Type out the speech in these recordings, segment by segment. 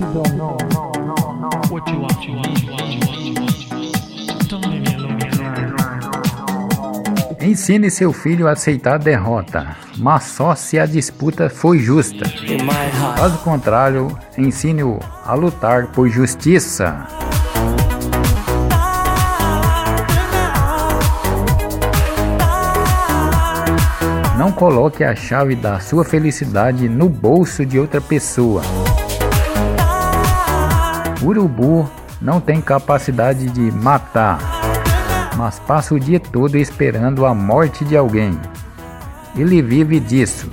You want, you want, you want, you want, you want. Don't. Ensine seu filho a aceitar a derrota, mas só se a disputa foi justa. Caso contrário, ensine-o a lutar por justiça. Não coloque a chave da sua felicidade no bolso de outra pessoa. Urubu não tem capacidade de matar, mas passa o dia todo esperando a morte de alguém. Ele vive disso.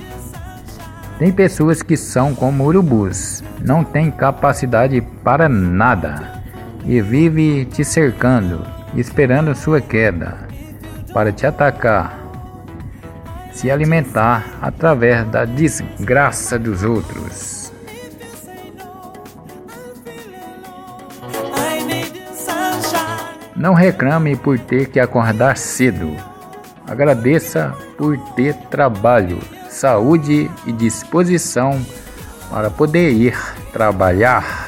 Tem pessoas que são como urubus, não têm capacidade para nada e vive te cercando, esperando sua queda para te atacar, se alimentar através da desgraça dos outros. Não reclame por ter que acordar cedo. Agradeça por ter trabalho, saúde e disposição para poder ir trabalhar.